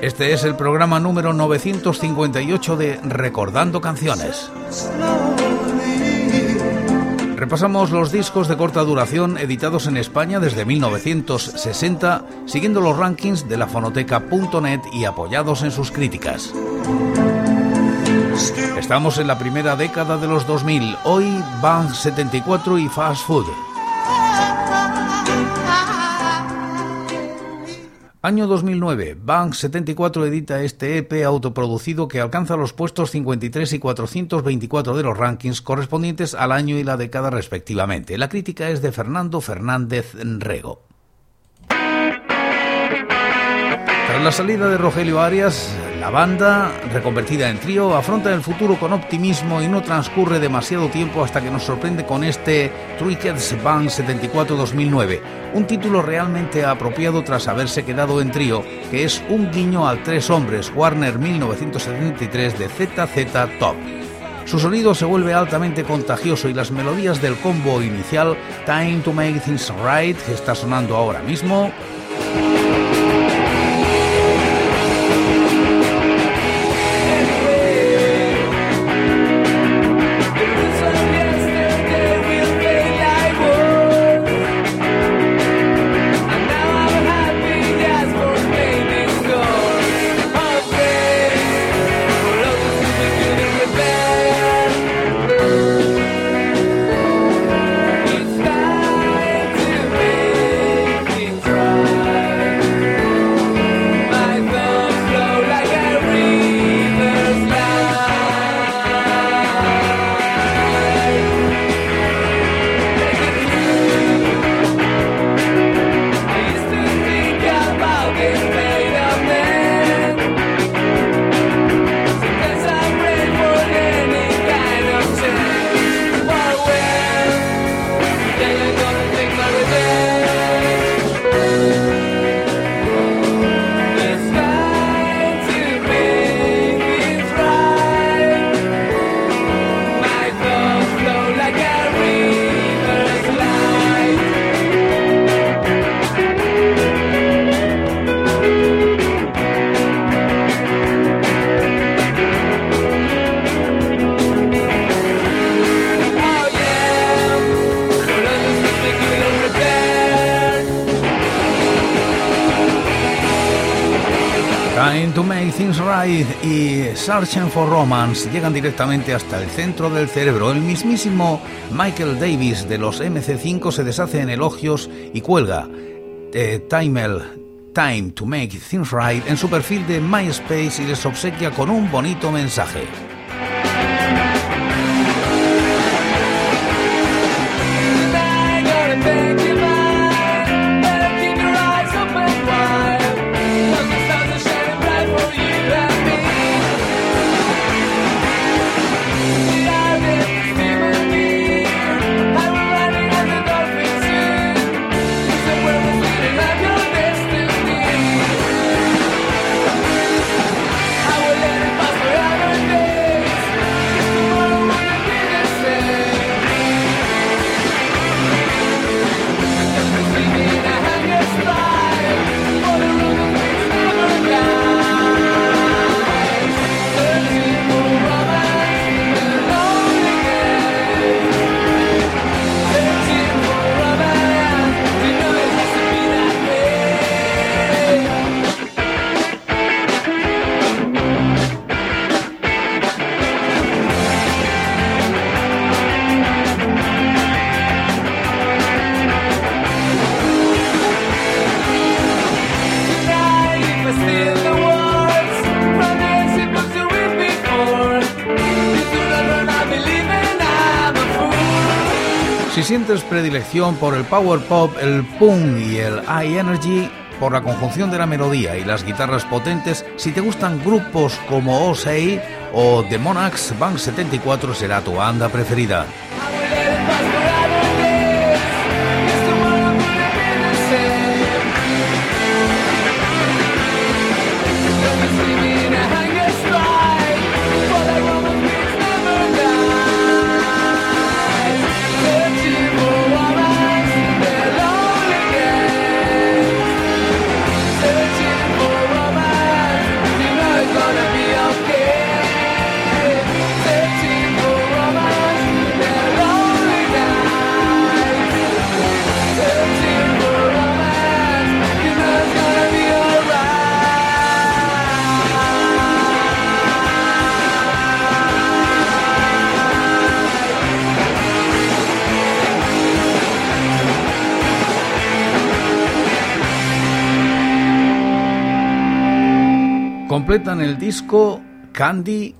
Este es el programa número 958 de Recordando Canciones. Repasamos los discos de corta duración editados en España desde 1960, siguiendo los rankings de la fonoteca.net y apoyados en sus críticas. Estamos en la primera década de los 2000, hoy Bang 74 y Fast Food. Año 2009, Bank 74 edita este EP autoproducido que alcanza los puestos 53 y 424 de los rankings correspondientes al año y la década respectivamente. La crítica es de Fernando Fernández Rego. Tras la salida de Rogelio Arias, la banda, reconvertida en trío, afronta el futuro con optimismo y no transcurre demasiado tiempo hasta que nos sorprende con este Trickets Band 74-2009, un título realmente apropiado tras haberse quedado en trío, que es un guiño al Tres Hombres Warner 1973 de ZZ Top. Su sonido se vuelve altamente contagioso y las melodías del combo inicial Time to Make Things Right, que está sonando ahora mismo, y Searching for Romance llegan directamente hasta el centro del cerebro. El mismísimo Michael Davis de los MC5 se deshace en elogios y cuelga eh, Time to Make Things Right en su perfil de MySpace y les obsequia con un bonito mensaje. Predilección por el power pop, el punk y el high energy, por la conjunción de la melodía y las guitarras potentes, si te gustan grupos como Osei o The Monarchs, Band 74 será tu banda preferida. Completan el disco Candy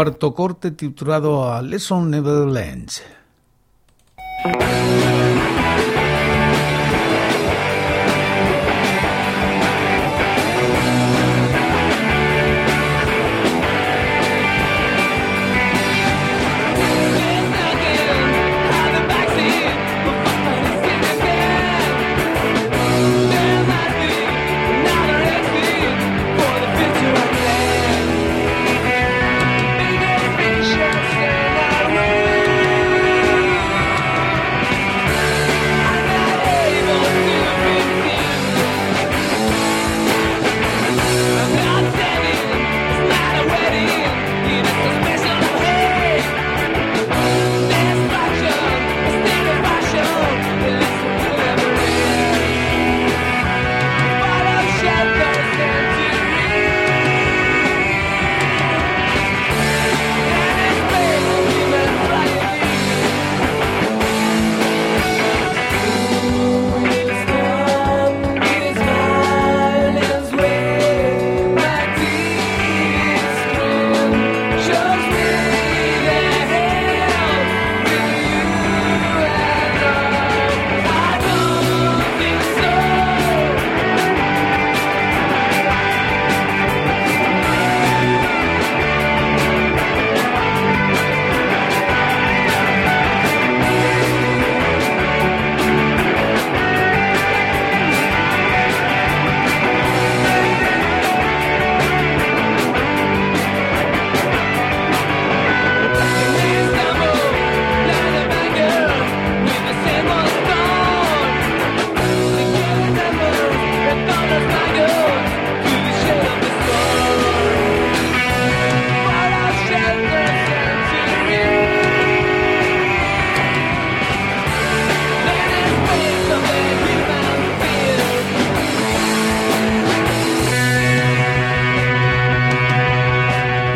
cuarto corte titulado A Lesson Never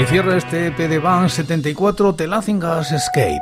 Cierra este EP de Van 74 The Laughing Gas Escape.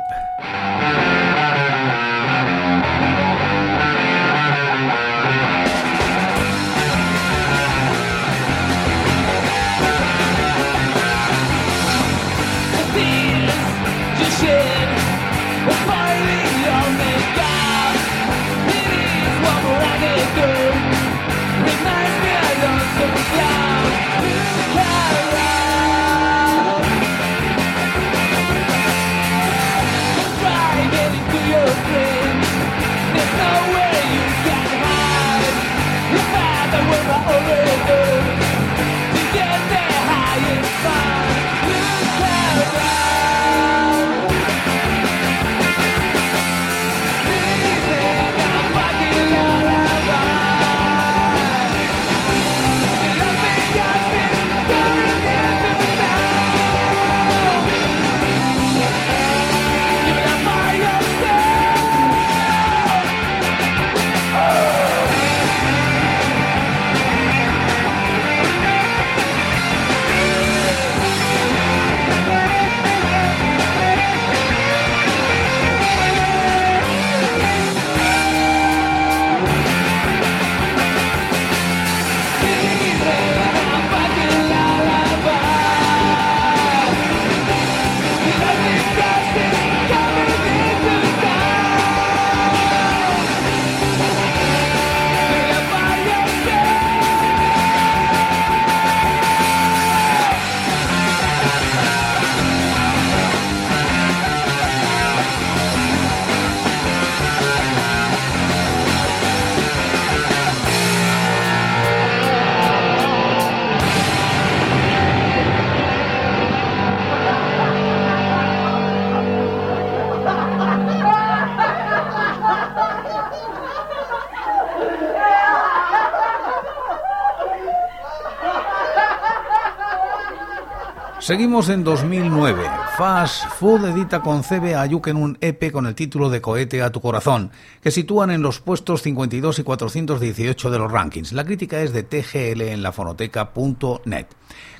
Seguimos en 2009. Fast Food edita con CB a en un EP con el título de Cohete a tu corazón, que sitúan en los puestos 52 y 418 de los rankings. La crítica es de TGL en la fonoteca.net.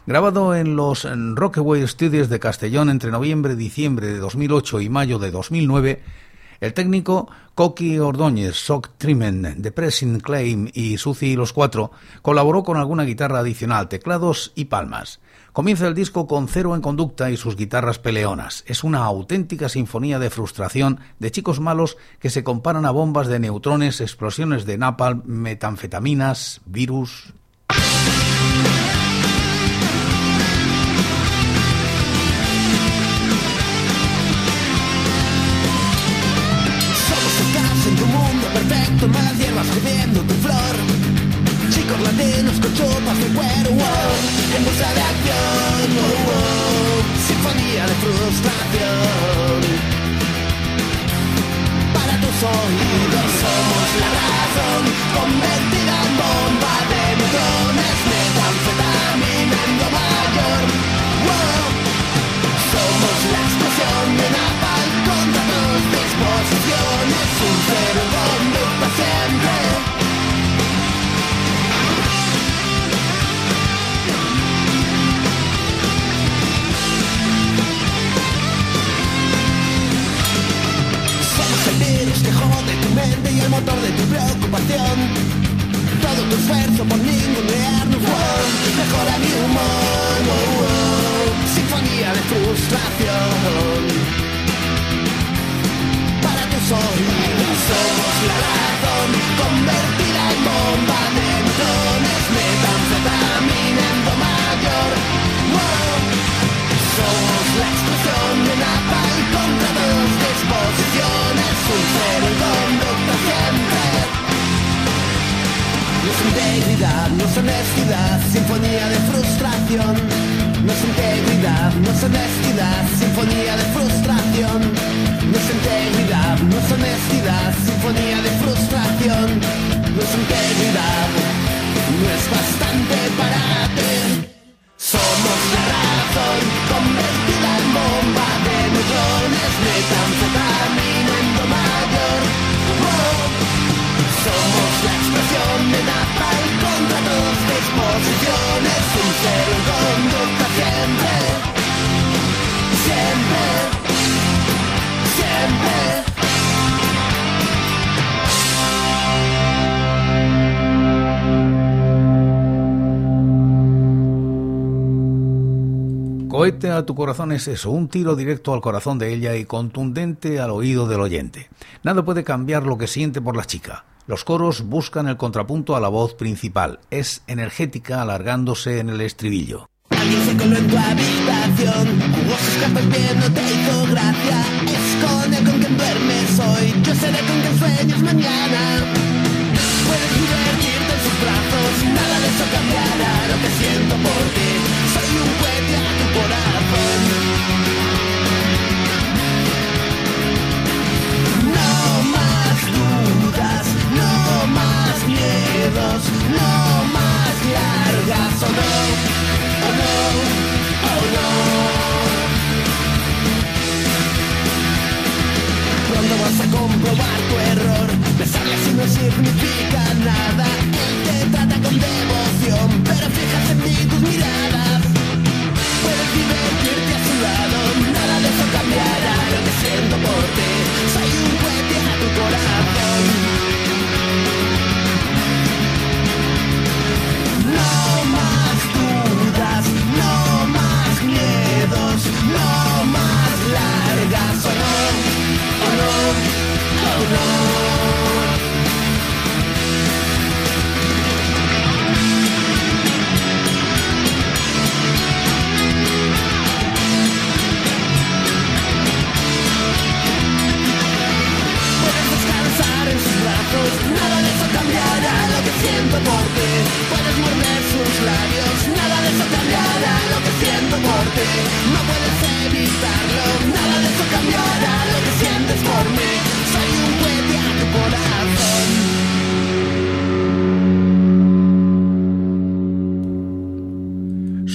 Grabado en los Rockaway Studios de Castellón entre noviembre y diciembre de 2008 y mayo de 2009, el técnico Coqui Ordóñez, Sock Trimen, The Pressing Claim y Suci y los Cuatro colaboró con alguna guitarra adicional, teclados y palmas. Comienza el disco con Cero en conducta y sus guitarras peleonas. Es una auténtica sinfonía de frustración de chicos malos que se comparan a bombas de neutrones, explosiones de napalm, metanfetaminas, virus. Frustración. Para tus oídos somos la razón, convertida honestidad, sinfonía de frustración. No es integridad, Cohete a tu corazón es eso, un tiro directo al corazón de ella y contundente al oído del oyente. Nada puede cambiar lo que siente por la chica. Los coros buscan el contrapunto a la voz principal. Es energética alargándose en el estribillo.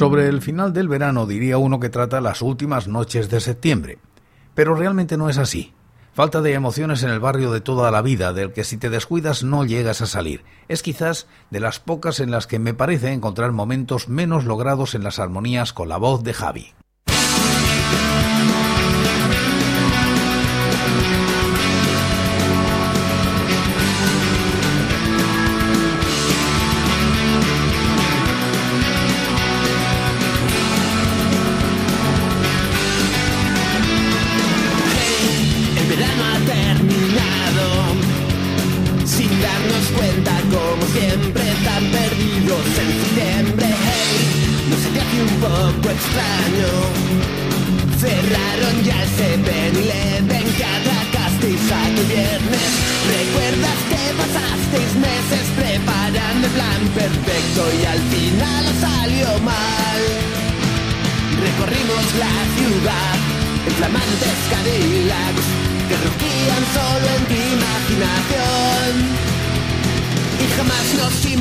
Sobre el final del verano diría uno que trata las últimas noches de septiembre. Pero realmente no es así. Falta de emociones en el barrio de toda la vida, del que si te descuidas no llegas a salir. Es quizás de las pocas en las que me parece encontrar momentos menos logrados en las armonías con la voz de Javi.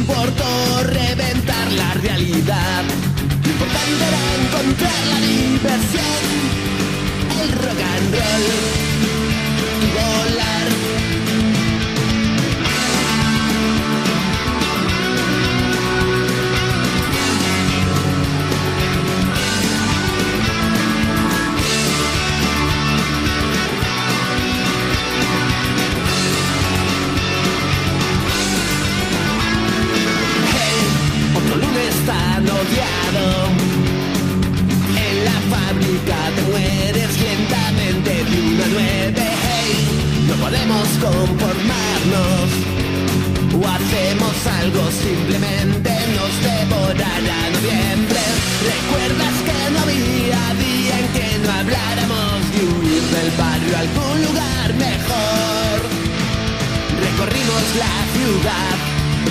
Importó reventar la realidad. Lo importante era encontrar la diversión, el rock and roll a algún lugar mejor? Recorrimos la ciudad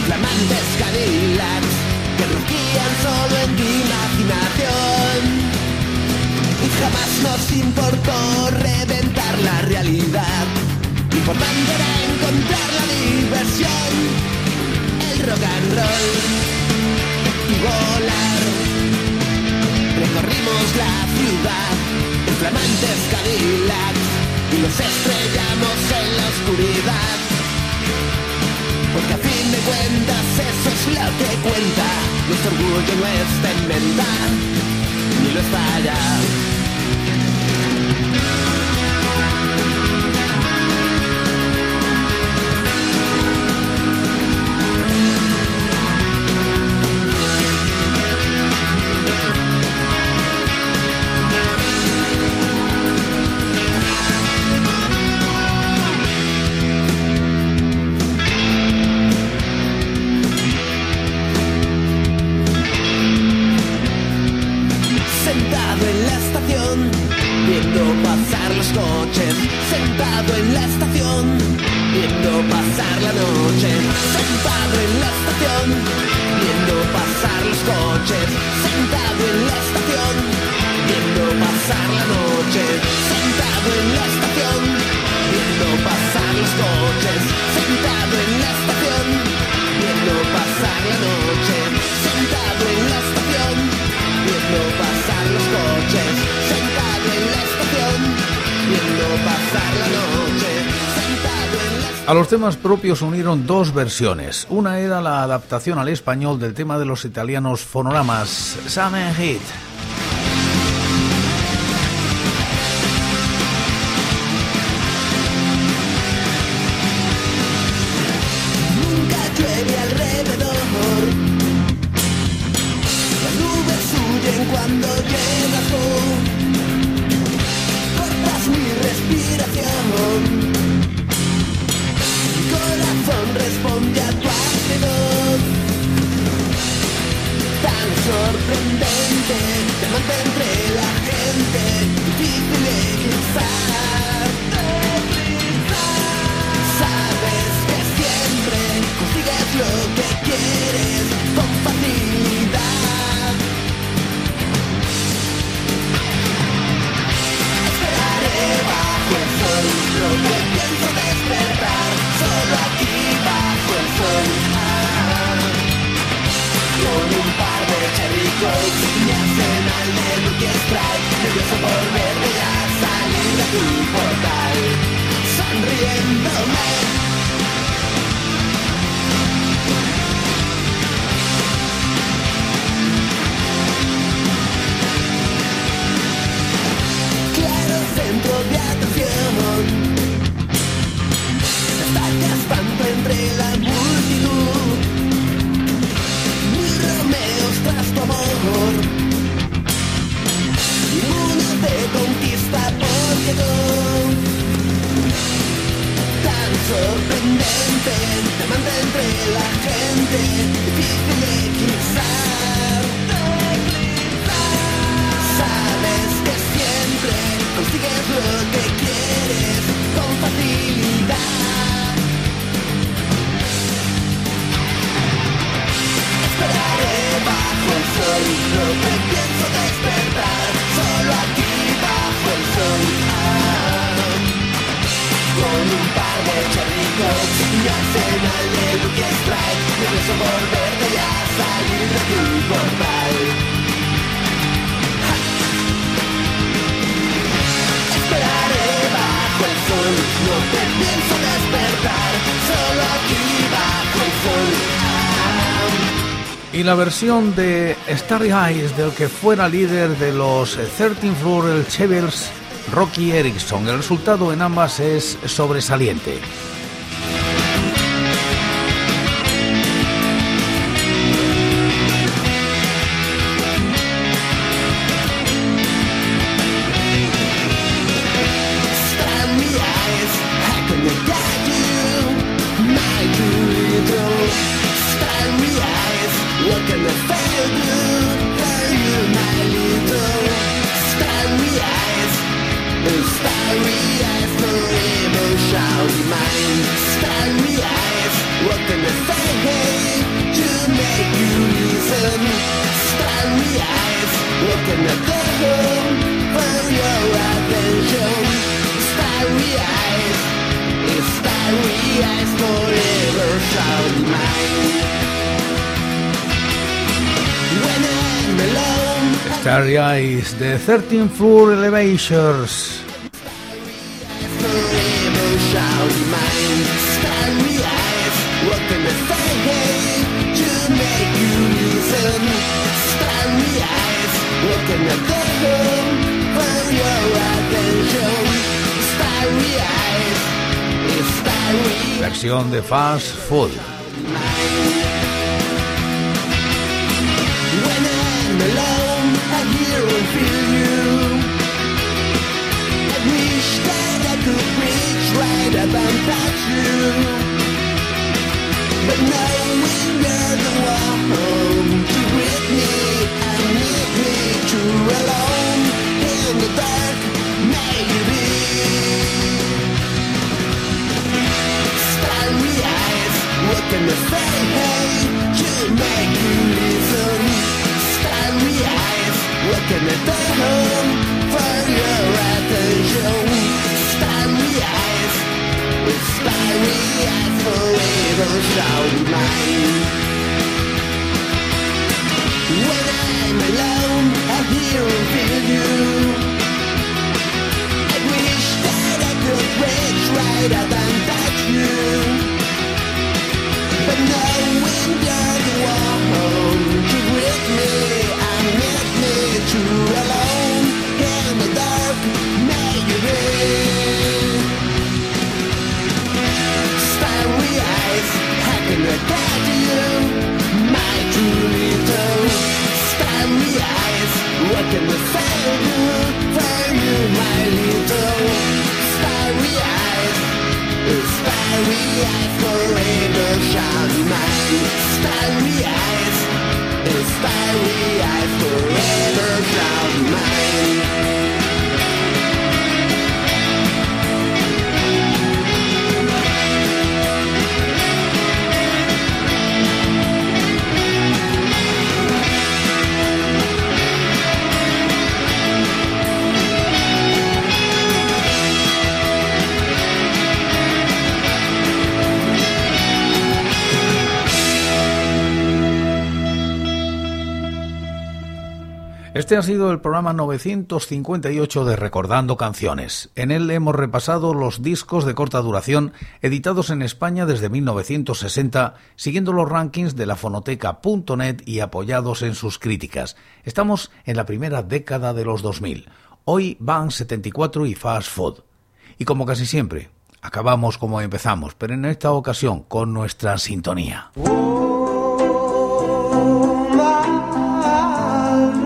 flamantes Cadillacs que rugían solo en tu imaginación. Y jamás nos importó reventar la realidad. Importante era encontrar la diversión, el rock and roll y volar. Recorrimos la ciudad en flamantes Cadillacs y nos estrellamos en la oscuridad. Porque a fin de cuentas eso es lo que cuenta. Nuestro orgullo no está en venta, ni lo los temas propios unieron dos versiones. Una era la adaptación al español del tema de los italianos fonoramas Summer Hit. Y la versión de Starry Eyes del que fuera líder de los 13 Floor Chevels, Rocky Erickson. El resultado en ambas es sobresaliente. Eyes, the 13th Floor Elevators. Versión de Fast Food. Feel you. I wish that I could reach right up and touch you. But knowing you're the one to me and need me to alone in the dark, maybe. Starry eyes, say? Hey, to make you looking at the moon for your eyes, starry eyes forever, so. Este ha sido el programa 958 de Recordando Canciones. En él hemos repasado los discos de corta duración editados en España desde 1960, siguiendo los rankings de la fonoteca.net y apoyados en sus críticas. Estamos en la primera década de los 2000. Hoy van 74 y Fast Food. Y como casi siempre, acabamos como empezamos, pero en esta ocasión con nuestra sintonía.